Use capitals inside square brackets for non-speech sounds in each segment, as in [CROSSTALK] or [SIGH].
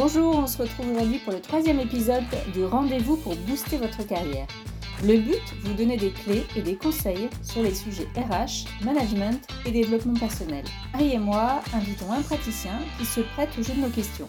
Bonjour, on se retrouve aujourd'hui pour le troisième épisode du Rendez-vous pour booster votre carrière. Le but, vous donner des clés et des conseils sur les sujets RH, management et développement personnel. Harry et moi invitons un praticien qui se prête au jeu de nos questions.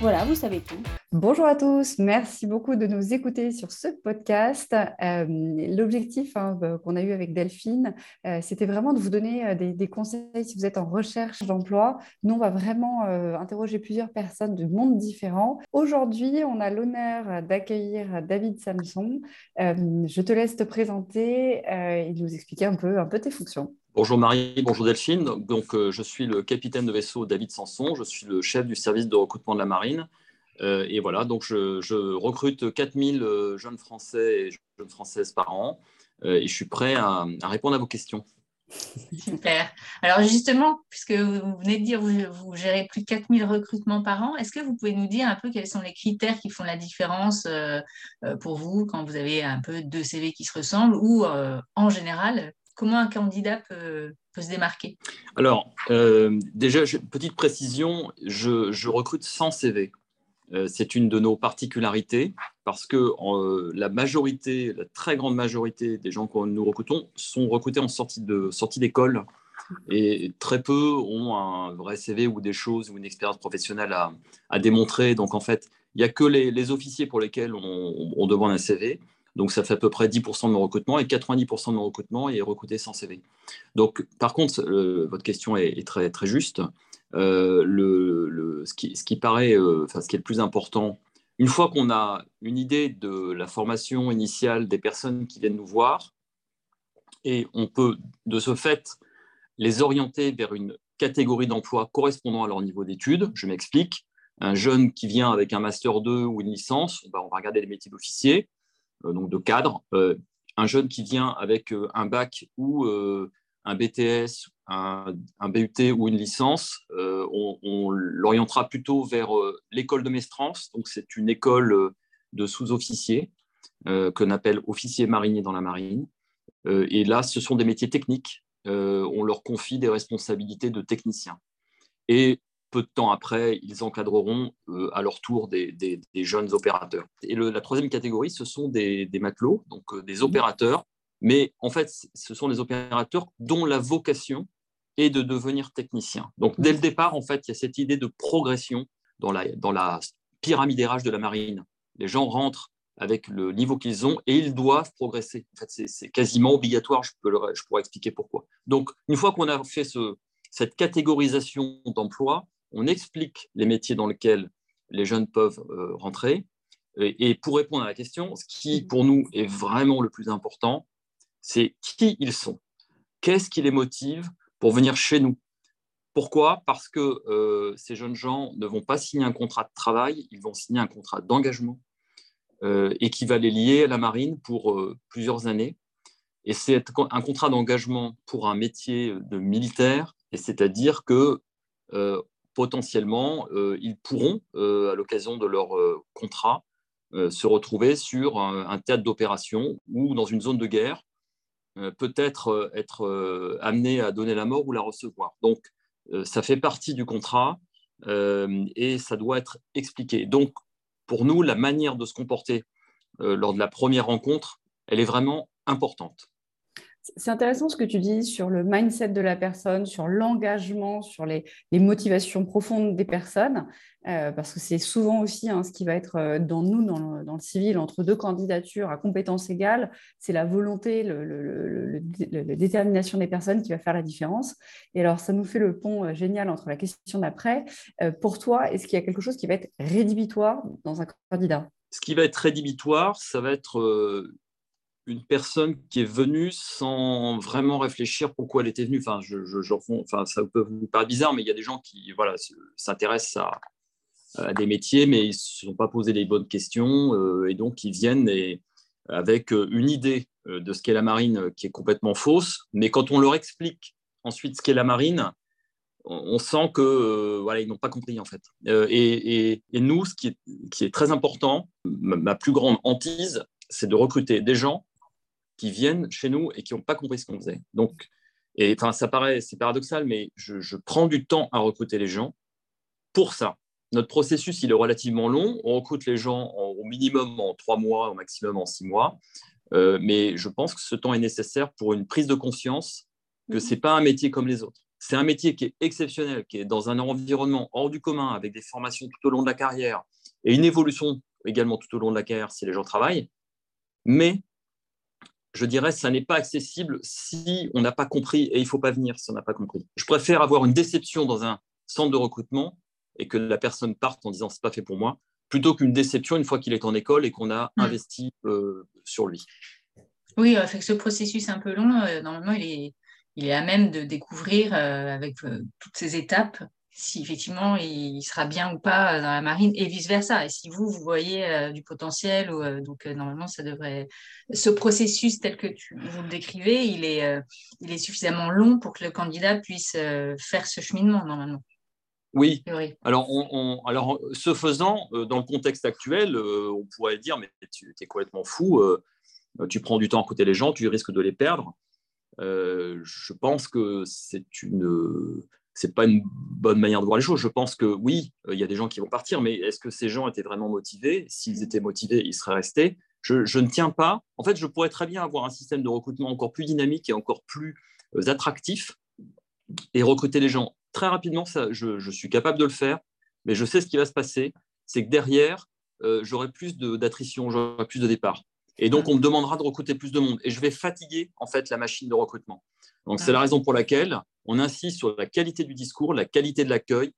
Voilà, vous savez tout. Bonjour à tous, merci beaucoup de nous écouter sur ce podcast. Euh, l'objectif hein, euh, qu'on a eu avec Delphine, euh, c'était vraiment de vous donner des, conseils si vous êtes en recherche d'emploi. Nous, on va vraiment interroger plusieurs personnes de mondes différents. Aujourd'hui, on a l'honneur d'accueillir David Samson. je te laisse te présenter et nous expliquer un peu, un peu tes fonctions. Bonjour Marie, bonjour Delphine. Donc, euh, je suis le capitaine de vaisseau David Sanson, je suis le chef du service de recrutement de la marine. Euh, et voilà, donc je, recrute 4000 euh, jeunes Français et jeunes Françaises par an et je suis prêt à, répondre à vos questions. Super. Alors justement, puisque vous venez de dire que vous, gérez plus de 4000 recrutements par an, est-ce que vous pouvez nous dire un peu quels sont les critères qui font la différence pour vous quand vous avez un peu deux CV qui se ressemblent ou en général, Comment un candidat peut, se démarquer? Alors, euh, déjà, petite précision, je, recrute sans CV. Euh, c'est une de nos particularités parce que la majorité, la très grande majorité des gens que nous recrutons sont recrutés en sortie de sortie d'école et très peu ont un vrai CV ou des choses ou une expérience professionnelle à, démontrer. Donc en fait, il n'y a que les, officiers pour lesquels on demande un CV. Donc, ça fait à peu près 10% de mon recrutement et 90% de mon recrutement est recruté sans CV. Donc, par contre, votre question est, très, très juste. Euh, le, ce, qui, ce, qui, paraît, euh, enfin, ce qui est le plus important, une fois qu'on a une idée de la formation initiale des personnes qui viennent nous voir, et on peut de ce fait les orienter vers une catégorie d'emploi correspondant à leur niveau d'études. Je m'explique. Un jeune qui vient avec un master 2 ou une licence, ben, on va regarder les métiers d'officier. Euh, donc de cadre. Euh, un jeune qui vient avec euh, un bac ou un BTS, un, BUT ou une licence, on, l'orientera plutôt vers l'école de Mestrance. Donc, c'est une école de sous-officiers euh, qu'on appelle officiers mariniers dans la marine. et là, ce sont des métiers techniques. on leur confie des responsabilités de techniciens. Et peu de temps après, ils encadreront euh, à leur tour des, jeunes opérateurs. Et la troisième catégorie, ce sont des, matelots, donc euh, des opérateurs, mais en fait, ce sont des opérateurs dont la vocation est de devenir technicien. Donc, dès le départ, en fait, il y a cette idée de progression dans la, dans pyramide de la marine. Les gens rentrent avec le niveau qu'ils ont et ils doivent progresser. En fait, c'est quasiment obligatoire, je, pourrais expliquer pourquoi. Donc, une fois qu'on a fait ce, cette catégorisation d'emploi, on explique les métiers dans lesquels les jeunes peuvent euh, rentrer. Et, pour répondre à la question, ce qui pour nous est vraiment le plus important, c'est qui ils sont. Qu'est-ce qui les motive pour venir chez nous? Pourquoi? Parce que euh, ces jeunes gens ne vont pas signer un contrat de travail, ils vont signer un contrat d'engagement euh, et qui va les lier à la marine pour plusieurs années. Et c'est un contrat d'engagement pour un métier de militaire, et c'est-à-dire que potentiellement, euh, ils pourront, euh, à l'occasion de leur euh, contrat, se retrouver sur un, théâtre d'opération ou dans une zone de guerre, peut-être être amenés à donner la mort ou la recevoir. Donc, ça fait partie du contrat et ça doit être expliqué. Donc, pour nous, la manière de se comporter lors de la première rencontre, elle est vraiment importante. C'est intéressant ce que tu dis sur le mindset de la personne, sur l'engagement, sur les, motivations profondes des personnes, euh, parce que c'est souvent aussi hein, ce qui va être euh, dans nous, dans le, civil, entre deux candidatures à compétences égales, c'est la volonté, la détermination des personnes qui va faire la différence. Et alors, ça nous fait le pont euh, génial entre la question d'après. pour toi, est-ce qu'il y a quelque chose qui va être rédhibitoire dans un candidat? Ce qui va être rédhibitoire, ça va être une personne qui est venue sans vraiment réfléchir pourquoi elle était venue. Enfin, je, enfin ça peut vous paraître bizarre, mais il y a des gens qui voilà, s'intéressent à, des métiers, mais ils ne se sont pas posé les bonnes questions, euh, et donc ils viennent et, avec euh, une idée euh, de ce qu'est la marine qui est complètement fausse, mais quand on leur explique ensuite ce qu'est la marine, on, sent que voilà, ils n'ont pas compris en fait. Et, nous, ce qui est, qui est très important, ma plus grande hantise, c'est de recruter des gens qui viennent chez nous et qui n'ont pas compris ce qu'on faisait. Donc, et enfin, ça paraît, c'est paradoxal, mais je, prends du temps à recruter les gens pour ça, notre processus, il est relativement long. On recrute les gens au minimum en trois mois, au maximum en six mois. Euh, mais je pense que ce temps est nécessaire pour une prise de conscience que mhm. ce n'est pas un métier comme les autres. C'est un métier qui est exceptionnel, qui est dans un environnement hors du commun, avec des formations tout au long de la carrière et une évolution également tout au long de la carrière si les gens travaillent. Mais je dirais, ça n'est pas accessible si on n'a pas compris, et il ne faut pas venir si on n'a pas compris. Je préfère avoir une déception dans un centre de recrutement et que la personne parte en disant c'est pas fait pour moi, plutôt qu'une déception une fois qu'il est en école et qu'on a mm. investi euh, sur lui. Oui, euh, fait que ce processus un peu long, euh, normalement, il est, il est à même de découvrir avec toutes ces étapes si effectivement il sera bien ou pas dans la marine et vice versa. Et si vous vous voyez du potentiel, ou, donc normalement ça devrait. Ce processus tel que tu, vous le décrivez, il est, il est suffisamment long pour que le candidat puisse faire ce cheminement normalement. Oui. Alors, alors, ce faisant, euh, dans le contexte actuel, euh, on pourrait dire, mais tu es complètement fou, euh, tu prends du temps à écouter les gens, tu risques de les perdre. je pense que c'est une, c'est pas une bonne manière de voir les choses. Je pense que oui, il y a des gens qui vont partir, mais est-ce que ces gens étaient vraiment motivés? S'ils étaient motivés, ils seraient restés. Je, ne tiens pas. En fait, je pourrais très bien avoir un système de recrutement encore plus dynamique et encore plus attractif et recruter les gens très rapidement, ça, je, suis capable de le faire, mais je sais ce qui va se passer, c'est que derrière, euh, j'aurai plus d'attrition, j'aurai plus de départ. Et donc, on me demandera de recruter plus de monde. Et je vais fatiguer, en fait, la machine de recrutement. Donc, c'est la raison pour laquelle on insiste sur la qualité du discours, la qualité de l'accueil,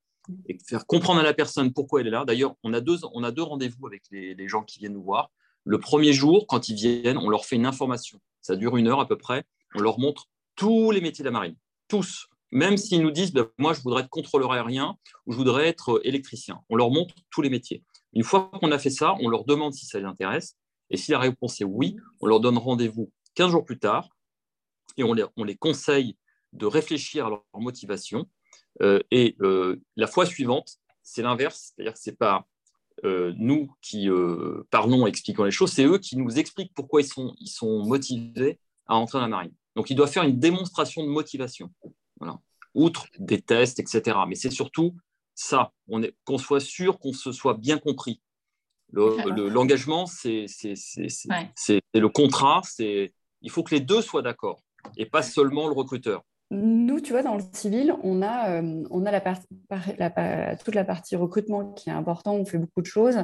et faire comprendre à la personne pourquoi elle est là. D'ailleurs, on a deux, on a deux rendez-vous avec les, les, gens qui viennent nous voir. Le premier jour, quand ils viennent, on leur fait une information. Ça dure une heure à peu près. On leur montre tous les métiers de la marine. Tous même s'ils nous disent, ben, moi, je voudrais être contrôleur aérien ou je voudrais être euh, électricien. On leur montre tous les métiers. Une fois qu'on a fait ça, on leur demande si ça les intéresse. Et si la réponse est oui, on leur donne rendez-vous 15 jours plus tard et on les, on les conseille de réfléchir à leur motivation. Euh, et euh, la fois suivante, c'est l'inverse, c'est-à-dire que ce n'est pas nous qui parlons et expliquons les choses, c'est eux qui nous expliquent pourquoi ils sont, ils sont motivés à entrer dans la marine. Donc, ils doivent faire une démonstration de motivation. Outre des tests, etc. Mais c'est surtout ça, qu'on soit sûr qu'on se soit bien compris. L'engagement, le, c'est le contrat, il faut que les deux soient d'accord et pas seulement le recruteur. Nous, tu vois, dans le civil, on a, euh, on a la, toute la partie recrutement qui est important, on fait beaucoup de choses.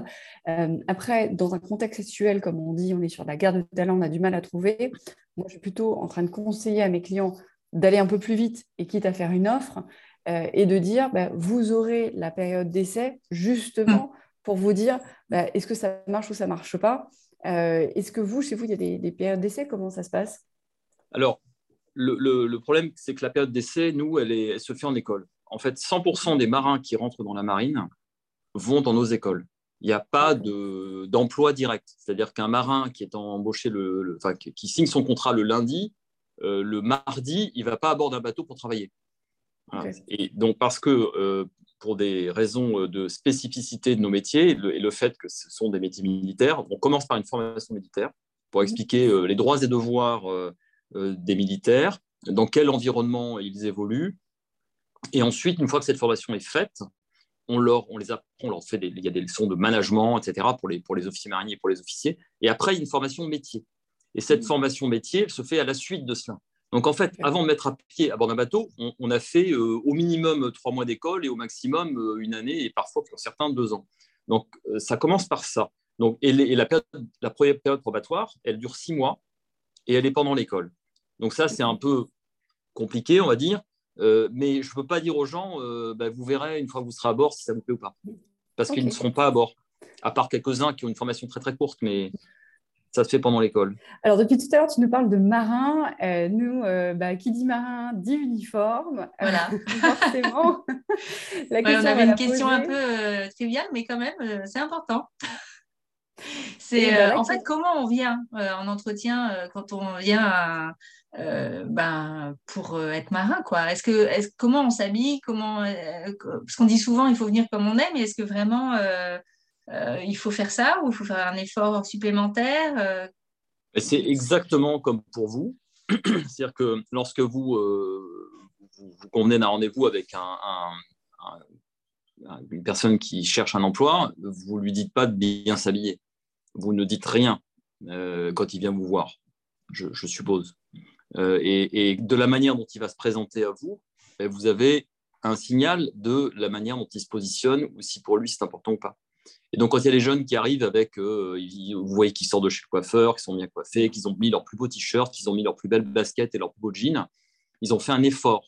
Euh, après, dans un contexte actuel, comme on dit, on est sur la guerre de talent, on a du mal à trouver. Moi, je suis plutôt en train de conseiller à mes clients d'aller un peu plus vite et quitte à faire une offre euh, et de dire bah, vous aurez la période d'essai justement mm. Pour vous dire bah, est-ce que ça marche ou ça marche pas? Euh, est-ce que vous, chez vous, il y a des, périodes d'essai? Comment ça se passe? Alors, le, problème, c'est que la période d'essai, nous, elle, est, elle, se fait en école. En fait, 100% des marins qui rentrent dans la marine vont dans nos écoles. Il n'y a pas d'emploi direct. C'est-à-dire qu'un marin qui est embauché, le, qui signe son contrat le lundi, euh, le mardi, il ne va pas à bord d'un bateau pour travailler. Et donc, parce que euh, pour des raisons euh, de spécificité de nos métiers et le, fait que ce sont des métiers militaires, on commence par une formation militaire pour mhm. expliquer les droits et devoirs des militaires, dans quel environnement ils évoluent. Et ensuite, une fois que cette formation est faite, on, leur, on les apprend, on leur fait il y a des leçons de management, etc., pour les, pour les officiers mariniers et pour les officiers. Et après, il y a une formation métier. Et cette mm. formation métier, elle se fait à la suite de cela. Donc en fait, avant de mettre à pied à bord d'un bateau, on, a fait euh, au minimum trois mois d'école et au maximum euh, une année et parfois pour certains deux ans. Donc euh, ça commence par ça. Donc, et, la, la, première période probatoire, elle dure six mois et elle est pendant l'école. Donc ça, c'est un peu compliqué, on va dire. mais je ne peux pas dire aux gens, bah, vous verrez une fois que vous serez à bord si ça vous plaît ou pas. Parce qu'ils ne seront pas à bord, à part quelques-uns qui ont une formation très très courte. Mais ça se fait pendant l'école. Alors, depuis tout à l'heure, tu nous parles de marin. Euh, nous, euh, bah, qui dit marin dit uniforme. Voilà. [LAUGHS] forcément. [LAUGHS] la on avait une question un peu euh, triviale, mais quand même, c'est important. [LAUGHS] C'est en fait comment on vient en entretien quand on vient ben, pour être marin quoi? Est-ce que est comment on s'habille? Comment parce qu'on dit souvent il faut venir comme on est mais est-ce que vraiment euh, il faut faire ça ou il faut faire un effort supplémentaire euh? C'est exactement comme pour vous. [CLEARS THROAT] C'est-à-dire que lorsque vous, euh, vous, convenez d'un rendez-vous avec un, une personne qui cherche un emploi, vous ne lui dites pas de bien s'habiller. Vous ne dites rien quand il vient vous voir, je, suppose. Et, et, de la manière dont il va se présenter à vous, ben, vous avez un signal de la manière dont il se positionne ou si pour lui c'est important ou pas. Et donc, quand il y a les jeunes qui arrivent avec, euh, vous voyez qu'ils sortent de chez le coiffeur, qu'ils sont bien coiffés, qu'ils ont mis leur plus beau t-shirt, qu'ils ont mis leur plus belle basket et leur plus beau jean, ils ont fait un effort.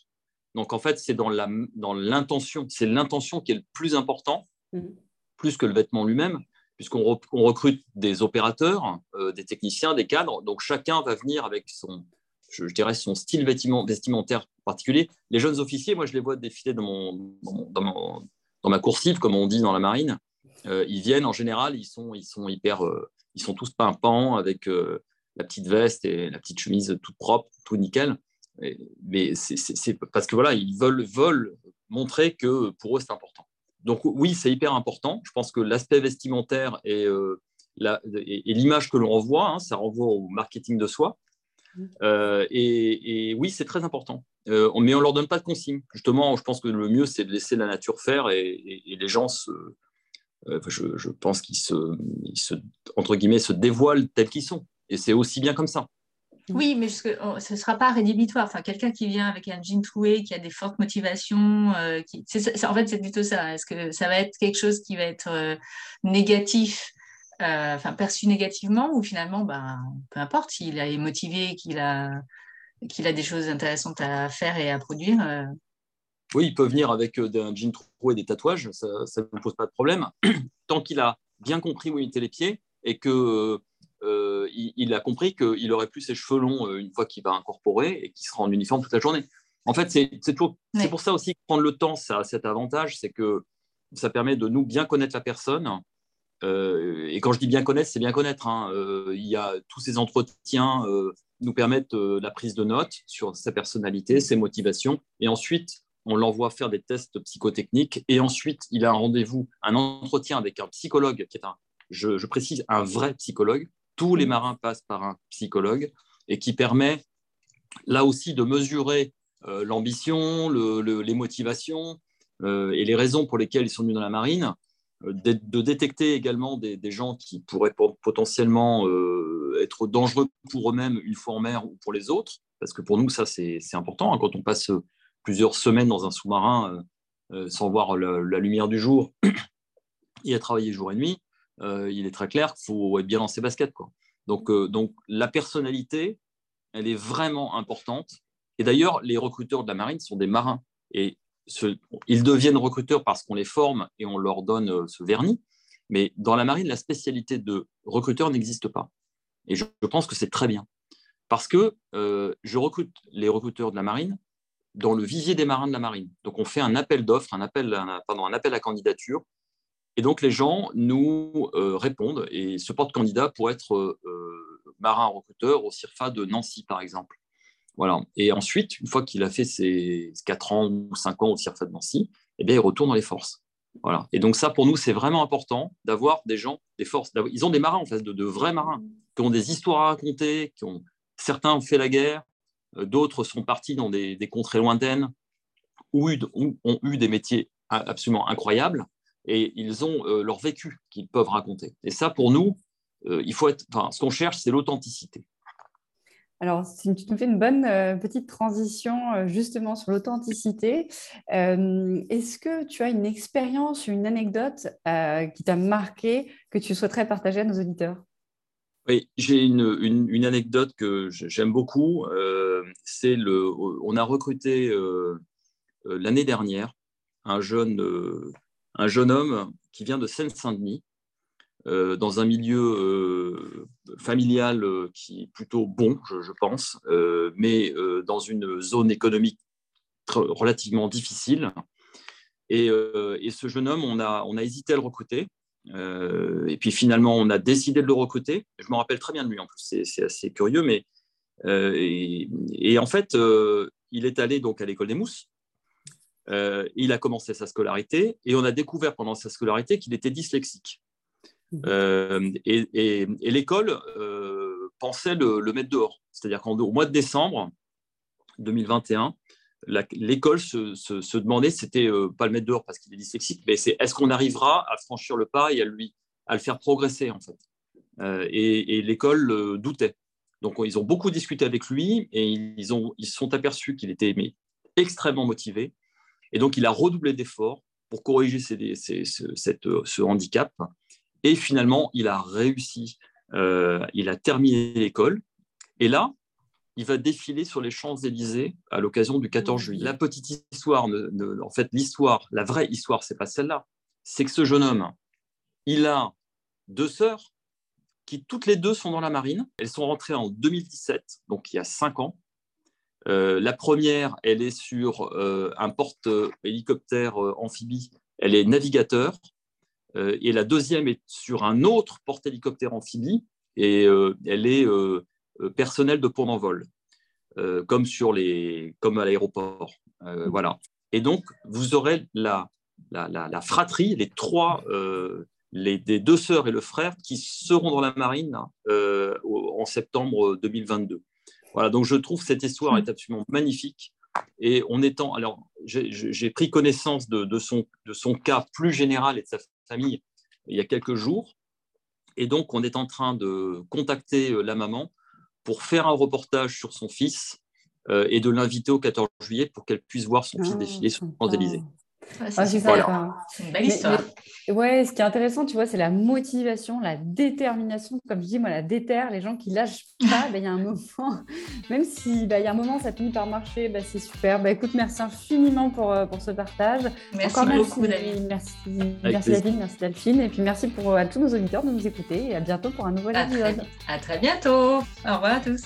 Donc, en fait, c'est dans l'intention. c'est l'intention qui est le plus important, mmh. plus que le vêtement lui-même, puisqu'on recrute des opérateurs, euh, des techniciens, des cadres. Donc, chacun va venir avec son, je, dirais, son style vestimentaire particulier. Les jeunes officiers, moi, je les vois défiler dans, mon, dans, dans ma coursive, comme on dit dans la marine. Euh, ils viennent en général, ils sont, ils sont hyper, euh, ils sont tous pimpants avec euh, la petite veste et la petite chemise toute propre, tout nickel. mais c'est parce que voilà, ils veulent, veulent montrer que pour eux c'est important. Donc oui, c'est hyper important. Je pense que l'aspect vestimentaire et, l'image que l'on renvoie, hein, ça renvoie au marketing de soi. Mmh. et, oui, c'est très important. mais on ne leur donne pas de consignes. Justement, je pense que le mieux, c'est de laisser la nature faire et les gens se, euh, je, pense qu'ils se, entre guillemets, se dévoilent tels qu'ils sont. Et c'est aussi bien comme ça. Oui, mais ce ne sera pas rédhibitoire. Enfin, quelqu'un qui vient avec un jean troué, qui a des fortes motivations, euh, en fait, c'est plutôt ça. Est-ce que ça va être quelque chose qui va être euh, négatif, perçu négativement, ou finalement, ben, peu importe, s'il est motivé, qu'il a des choses intéressantes à faire et à produire, oui, il peut venir avec euh, un jean troué et des tatouages, ça ne pose pas de problème. [CLEARS THROAT] Tant qu'il a bien compris où il était les pieds et qu'il euh, il a compris qu'il aurait plus ses cheveux longs euh, une fois qu'il va incorporer et qu'il sera en uniforme toute la journée. En fait, c'est pour ça aussi que prendre le temps, ça a cet avantage, c'est que ça permet de nous bien connaître la personne. et quand je dis bien connaître, c'est bien connaître. Hein. il y a tous ces entretiens nous permettent la prise de notes sur sa personnalité, ses motivations, et ensuite on l'envoie faire des tests psychotechniques et ensuite il a un rendez-vous, un entretien avec un psychologue qui est un, je, précise, un vrai psychologue. Tous les marins passent par un psychologue et qui permet là aussi de mesurer euh, l'ambition, les motivations euh, et les raisons pour lesquelles ils sont venus dans la marine, euh, de, détecter également des, gens qui pourraient potentiellement être dangereux pour eux-mêmes une fois en mer ou pour les autres, parce que pour nous, ça c'est important. Hein, quand on passe plusieurs semaines dans un sous-marin euh, euh, sans voir la, lumière du jour [CLEARS THROAT] et à travailler jour et nuit, euh, il est très clair qu'il faut être bien dans ses baskets. Quoi. Donc, donc la personnalité, elle est vraiment importante. Et d'ailleurs, les recruteurs de la marine sont des marins. Et ils deviennent recruteurs parce qu'on les forme et on leur donne ce vernis. Mais dans la marine, la spécialité de recruteur n'existe pas. Et je, pense que c'est très bien. Parce que je recrute les recruteurs de la marine dans le vivier des marins de la marine. Donc, on fait un appel d'offres, un appel, pardon, un appel à candidature. Et donc, les gens nous euh, répondent et se portent candidat pour être euh, marin recruteur au CIRFA de Nancy, par exemple. Voilà. Et ensuite, une fois qu'il a fait ses 4 ans ou 5 ans au CIRFA de Nancy, eh bien, il retourne dans les forces. Voilà. Et donc, ça, pour nous, c'est vraiment important d'avoir des gens, des forces. Ils ont des marins, en fait, de, de, vrais marins, qui ont des histoires à raconter, qui ont... certains ont fait la guerre, euh, d'autres sont partis dans des, contrées lointaines ou, ont eu des métiers absolument incroyables et ils ont euh, leur vécu qu'ils peuvent raconter. Et ça, pour nous, euh, il faut être, ce qu'on cherche, c'est l'authenticité. Alors, tu nous fais une bonne petite transition justement sur l'authenticité. Est-ce que tu as une expérience, une anecdote qui t'a marqué que tu souhaiterais partager à nos auditeurs? J'ai une, anecdote que j'aime beaucoup. Euh, c'est le, on a recruté euh, euh, l'année dernière un jeune, un jeune homme qui vient de Seine-Saint-Denis, dans un milieu familial qui est plutôt bon, je, pense, mais dans une zone économique relativement difficile. Et, ce jeune homme, on a hésité à le recruter euh, et puis finalement, on a décidé de le recruter. Je me rappelle très bien de lui en plus, c'est assez curieux. Mais, euh, et, en fait, euh, il est allé donc à l'école des mousses. il a commencé sa scolarité et on a découvert pendant sa scolarité qu'il était dyslexique. Et, l'école pensait le, mettre dehors. C'est-à-dire qu'au mois de décembre 2021, l'école se, demandait, c'était pas le mettre dehors parce qu'il est dyslexique, mais c'est est-ce qu'on arrivera à franchir le pas et à lui à le faire progresser en fait? et, l'école doutait. Donc ils ont beaucoup discuté avec lui et ils ont ils sont aperçus qu'il était extrêmement motivé. Et donc il a redoublé d'efforts pour corriger ce handicap. Et finalement, il a réussi. il a terminé l'école. Et là, il va défiler sur les Champs-Élysées à l'occasion du 14 juillet. La petite histoire, en fait, l'histoire, la vraie histoire, c'est pas celle-là. C'est que ce jeune homme, il a deux sœurs qui toutes les deux sont dans la marine. Elles sont rentrées en 2017, donc il y a cinq ans. Euh, la première, elle est sur euh, un porte-hélicoptère euh, amphibie, elle est navigateur. et la deuxième est sur un autre porte-hélicoptère amphibie, et elle est personnel de pont d'envol, euh, comme, sur les, comme à l'aéroport. Euh, mm. voilà. Et donc, vous aurez la, la, la, fratrie, les trois, les, deux sœurs et le frère qui seront dans la marine en septembre 2022. Voilà, donc je trouve cette histoire mm. est absolument magnifique. Et on étant, alors j'ai pris connaissance de, de, son, de son cas plus général et de sa famille il y a quelques jours. Et donc, on est en train de contacter la maman pour faire un reportage sur son fils euh, et de l'inviter au 14 juillet pour qu'elle puisse voir son fils ah, défiler sur les Champs-Élysées. Ah, c'est une belle histoire. ouais, ce qui est intéressant, tu vois, c'est la motivation, la détermination. Comme je dis, moi, la déterre, les gens qui lâchent pas, ben, il y a un moment, [LAUGHS] même si ben, il y a un moment, ça finit par marcher, ben, c'est super. Ben, écoute, merci infiniment pour, euh, pour ce partage. Merci beaucoup, David. Merci, merci David, merci Delphine. Et puis merci pour, à tous nos auditeurs de nous écouter. Et à bientôt pour un nouvel épisode. à très bientôt. Au revoir à tous.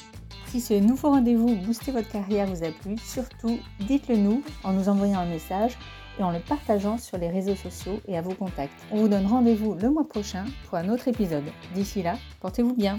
Si ce nouveau rendez-vous Booster votre carrière vous a plu, surtout dites-le nous en nous envoyant un message et en le partageant sur les réseaux sociaux et à vos contacts. On vous donne rendez-vous le mois prochain pour un autre épisode. D'ici là, portez-vous bien.